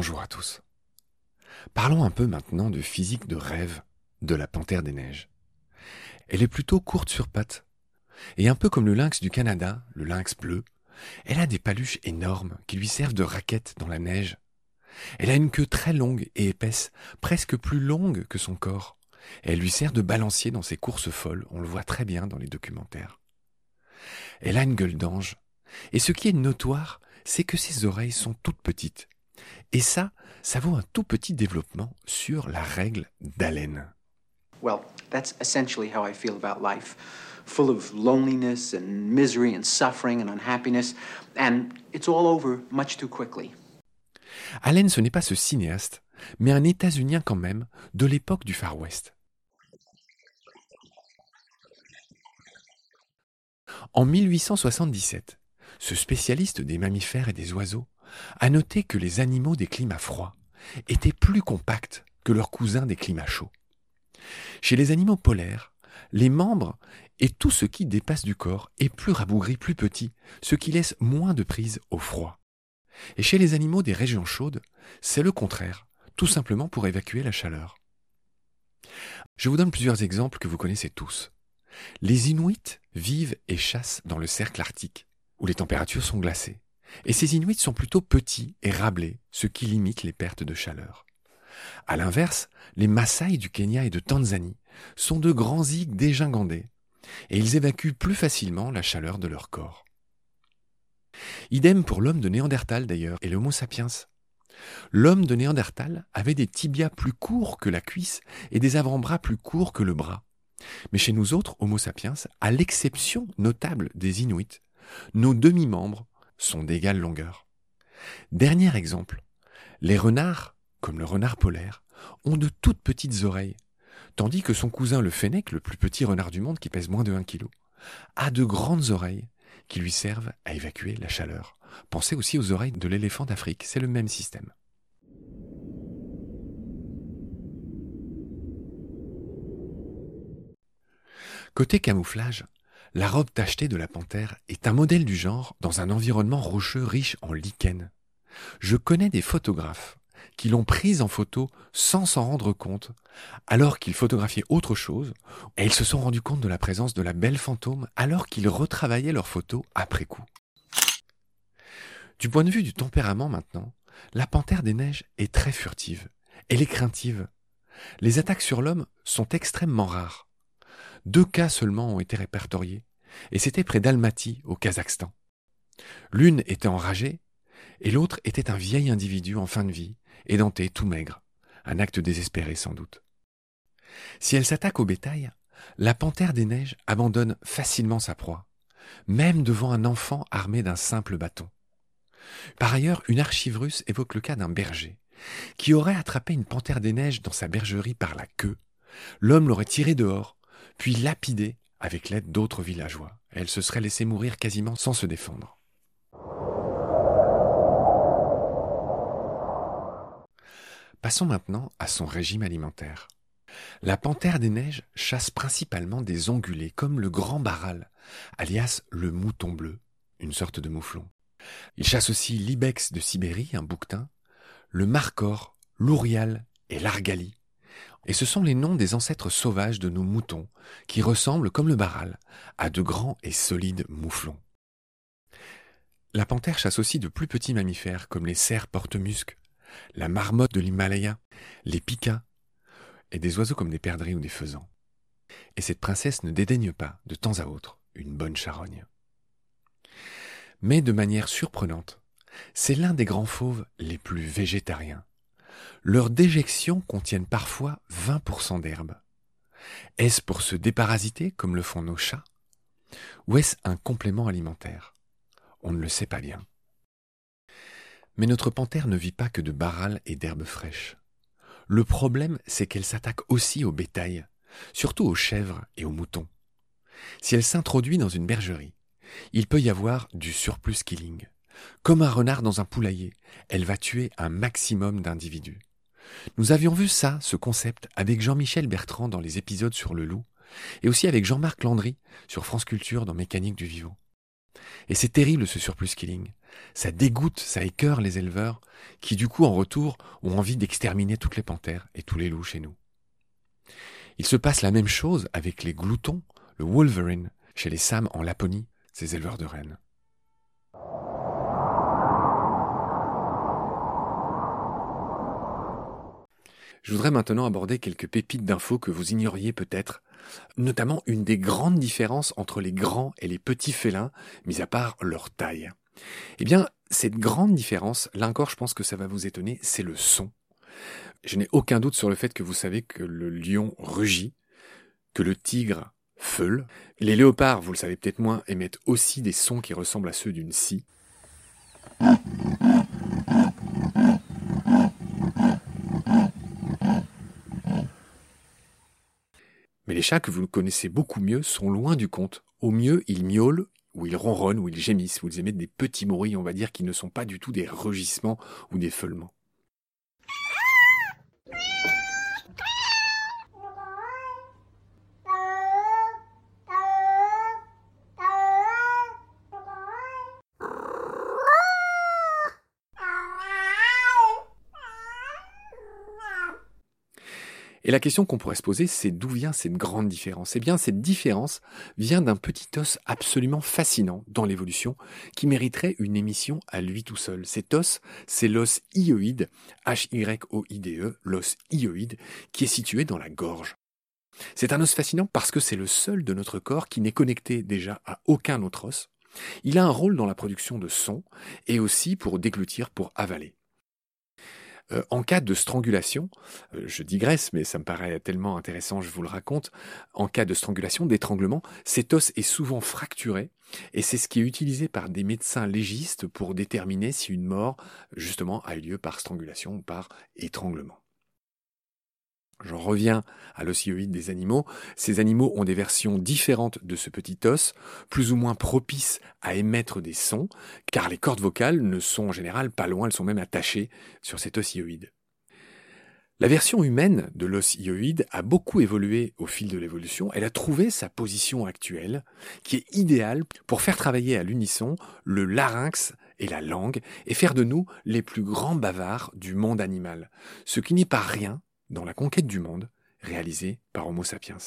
Bonjour à tous. Parlons un peu maintenant de physique de rêve de la panthère des neiges. Elle est plutôt courte sur pattes. Et un peu comme le lynx du Canada, le lynx bleu, elle a des paluches énormes qui lui servent de raquettes dans la neige. Elle a une queue très longue et épaisse, presque plus longue que son corps. elle lui sert de balancier dans ses courses folles, on le voit très bien dans les documentaires. Elle a une gueule d'ange, et ce qui est notoire, c'est que ses oreilles sont toutes petites. Et ça, ça vaut un tout petit développement sur la règle d'Allen. Well, that's essentially how I feel about life. Full of loneliness and misery and suffering and unhappiness, and it's all over much too quickly. Allen, ce n'est pas ce cinéaste, mais un États-Unien quand même, de l'époque du Far West. En 1877, ce spécialiste des mammifères et des oiseaux a noté que les animaux des climats froids étaient plus compacts que leurs cousins des climats chauds. Chez les animaux polaires, les membres et tout ce qui dépasse du corps est plus rabougri, plus petit, ce qui laisse moins de prise au froid. Et chez les animaux des régions chaudes, c'est le contraire, tout simplement pour évacuer la chaleur. Je vous donne plusieurs exemples que vous connaissez tous. Les Inuits vivent et chassent dans le cercle arctique, où les températures sont glacées. Et ces Inuits sont plutôt petits et rablés, ce qui limite les pertes de chaleur. À l'inverse, les Maasai du Kenya et de Tanzanie sont de grands zigs dégingandés, et ils évacuent plus facilement la chaleur de leur corps. Idem pour l'homme de Néandertal d'ailleurs et l'Homo sapiens. L'homme de Néandertal avait des tibias plus courts que la cuisse et des avant-bras plus courts que le bras. Mais chez nous autres, Homo sapiens, à l'exception notable des Inuits, nos demi-membres sont d'égale longueur. Dernier exemple, les renards, comme le renard polaire, ont de toutes petites oreilles, tandis que son cousin le fennec, le plus petit renard du monde qui pèse moins de 1 kg, a de grandes oreilles qui lui servent à évacuer la chaleur. Pensez aussi aux oreilles de l'éléphant d'Afrique, c'est le même système. Côté camouflage, la robe tachetée de la panthère est un modèle du genre dans un environnement rocheux riche en lichen. Je connais des photographes qui l'ont prise en photo sans s'en rendre compte, alors qu'ils photographiaient autre chose, et ils se sont rendus compte de la présence de la belle fantôme alors qu'ils retravaillaient leurs photos après coup. Du point de vue du tempérament maintenant, la panthère des neiges est très furtive. Elle est craintive. Les attaques sur l'homme sont extrêmement rares. Deux cas seulement ont été répertoriés, et c'était près d'Almaty, au Kazakhstan. L'une était enragée, et l'autre était un vieil individu en fin de vie, édenté, tout maigre, un acte désespéré sans doute. Si elle s'attaque au bétail, la panthère des neiges abandonne facilement sa proie, même devant un enfant armé d'un simple bâton. Par ailleurs, une archive russe évoque le cas d'un berger qui aurait attrapé une panthère des neiges dans sa bergerie par la queue. L'homme l'aurait tirée dehors puis lapidée avec l'aide d'autres villageois. Elle se serait laissée mourir quasiment sans se défendre. Passons maintenant à son régime alimentaire. La panthère des neiges chasse principalement des ongulés comme le grand baral, alias le mouton bleu, une sorte de mouflon. Il chasse aussi l'ibex de Sibérie, un bouquetin, le marcor, l'ourial et l'argali, et ce sont les noms des ancêtres sauvages de nos moutons, qui ressemblent, comme le baral, à de grands et solides mouflons. La panthère chasse aussi de plus petits mammifères, comme les cerfs porte-musques, la marmotte de l'Himalaya, les pikas, et des oiseaux comme des perdrix ou des faisans. Et cette princesse ne dédaigne pas, de temps à autre, une bonne charogne. Mais de manière surprenante, c'est l'un des grands fauves les plus végétariens, leurs déjections contiennent parfois 20% d'herbe. Est-ce pour se déparasiter comme le font nos chats? Ou est-ce un complément alimentaire? On ne le sait pas bien. Mais notre panthère ne vit pas que de baral et d'herbes fraîches. Le problème, c'est qu'elle s'attaque aussi au bétail, surtout aux chèvres et aux moutons. Si elle s'introduit dans une bergerie, il peut y avoir du surplus killing. Comme un renard dans un poulailler, elle va tuer un maximum d'individus. Nous avions vu ça, ce concept, avec Jean-Michel Bertrand dans les épisodes sur le loup, et aussi avec Jean-Marc Landry sur France Culture dans Mécanique du vivant. Et c'est terrible ce surplus killing. Ça dégoûte, ça écœure les éleveurs, qui du coup en retour ont envie d'exterminer toutes les panthères et tous les loups chez nous. Il se passe la même chose avec les gloutons, le wolverine, chez les Sam en Laponie, ces éleveurs de rennes. Je voudrais maintenant aborder quelques pépites d'infos que vous ignoriez peut-être, notamment une des grandes différences entre les grands et les petits félins, mis à part leur taille. Eh bien, cette grande différence, là encore je pense que ça va vous étonner, c'est le son. Je n'ai aucun doute sur le fait que vous savez que le lion rugit, que le tigre feule. Les léopards, vous le savez peut-être moins, émettent aussi des sons qui ressemblent à ceux d'une scie. Mais les chats que vous connaissez beaucoup mieux sont loin du compte. Au mieux, ils miaulent, ou ils ronronnent, ou ils gémissent, ou ils émettent des petits bruits, on va dire, qui ne sont pas du tout des rugissements ou des feulements. Et la question qu'on pourrait se poser, c'est d'où vient cette grande différence? Eh bien, cette différence vient d'un petit os absolument fascinant dans l'évolution qui mériterait une émission à lui tout seul. Cet os, c'est l'os hyoïde, H-Y-O-I-D-E, l'os hyoïde, qui est situé dans la gorge. C'est un os fascinant parce que c'est le seul de notre corps qui n'est connecté déjà à aucun autre os. Il a un rôle dans la production de sons et aussi pour déglutir, pour avaler. Euh, en cas de strangulation, euh, je digresse, mais ça me paraît tellement intéressant, je vous le raconte, en cas de strangulation, d'étranglement, cet os est souvent fracturé, et c'est ce qui est utilisé par des médecins légistes pour déterminer si une mort, justement, a eu lieu par strangulation ou par étranglement. J'en reviens à l'osioïde des animaux. Ces animaux ont des versions différentes de ce petit os, plus ou moins propices à émettre des sons, car les cordes vocales ne sont en général pas loin, elles sont même attachées sur cet osioïde. La version humaine de l'os a beaucoup évolué au fil de l'évolution. Elle a trouvé sa position actuelle, qui est idéale pour faire travailler à l'unisson le larynx et la langue, et faire de nous les plus grands bavards du monde animal. Ce qui n'est pas rien dans la conquête du monde réalisée par Homo sapiens.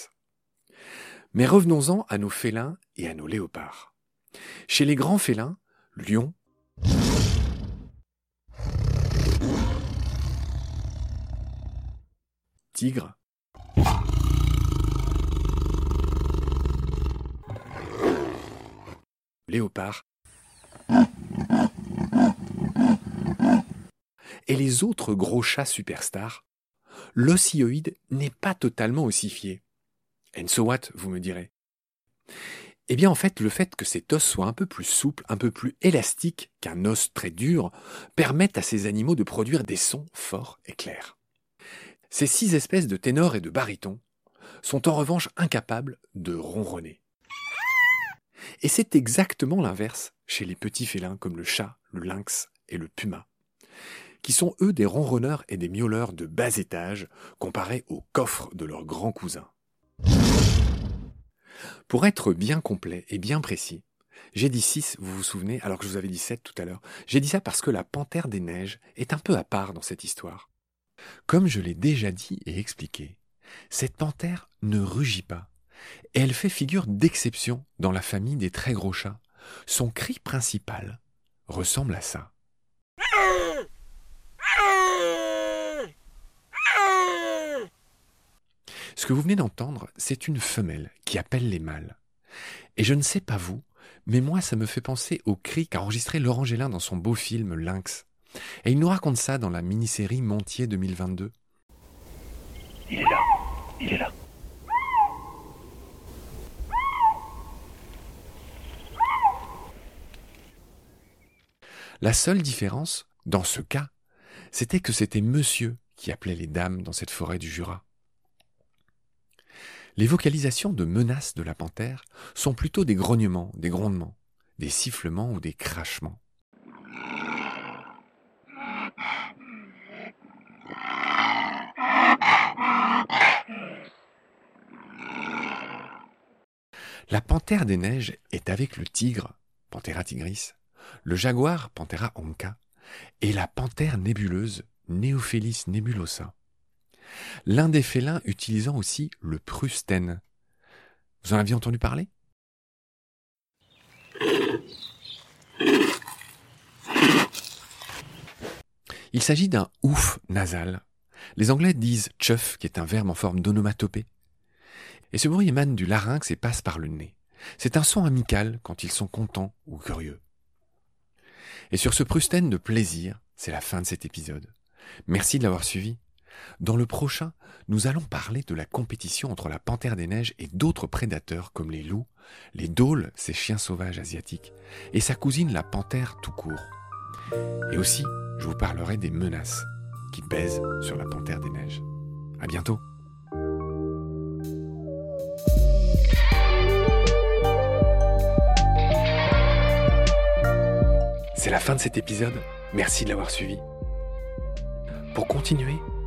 Mais revenons-en à nos félins et à nos léopards. Chez les grands félins, lion, tigre, léopard, et les autres gros chats superstars l'osioïde n'est pas totalement ossifié. And so what, vous me direz Eh bien en fait, le fait que cet os soit un peu plus souple, un peu plus élastique qu'un os très dur, permet à ces animaux de produire des sons forts et clairs. Ces six espèces de ténors et de barytons sont en revanche incapables de ronronner. Et c'est exactement l'inverse chez les petits félins comme le chat, le lynx et le puma qui sont eux des ronronneurs et des miauleurs de bas étage comparés aux coffres de leurs grands cousins. Pour être bien complet et bien précis, j'ai dit 6, vous vous souvenez, alors que je vous avais dit 7 tout à l'heure. J'ai dit ça parce que la panthère des neiges est un peu à part dans cette histoire. Comme je l'ai déjà dit et expliqué, cette panthère ne rugit pas, et elle fait figure d'exception dans la famille des très gros chats. Son cri principal ressemble à ça. Ce que vous venez d'entendre, c'est une femelle qui appelle les mâles. Et je ne sais pas vous, mais moi ça me fait penser au cri qu'a enregistré Laurent Gélin dans son beau film Lynx. Et il nous raconte ça dans la mini-série Montier 2022. Il est là, il est là. La seule différence, dans ce cas, c'était que c'était monsieur qui appelait les dames dans cette forêt du Jura. Les vocalisations de menaces de la panthère sont plutôt des grognements, des grondements, des sifflements ou des crachements. La panthère des neiges est avec le tigre Panthera tigris, le jaguar, Panthera onca, et la panthère nébuleuse, Neophelis nebulosa. L'un des félins utilisant aussi le prustène. Vous en aviez entendu parler? Il s'agit d'un ouf nasal. Les Anglais disent chuff, qui est un verbe en forme d'onomatopée. Et ce bruit émane du larynx et passe par le nez. C'est un son amical quand ils sont contents ou curieux. Et sur ce prustène de plaisir, c'est la fin de cet épisode. Merci de l'avoir suivi. Dans le prochain, nous allons parler de la compétition entre la panthère des neiges et d'autres prédateurs comme les loups, les dôles, ces chiens sauvages asiatiques, et sa cousine la panthère tout court. Et aussi, je vous parlerai des menaces qui pèsent sur la panthère des neiges. À bientôt! C'est la fin de cet épisode. Merci de l'avoir suivi. Pour continuer,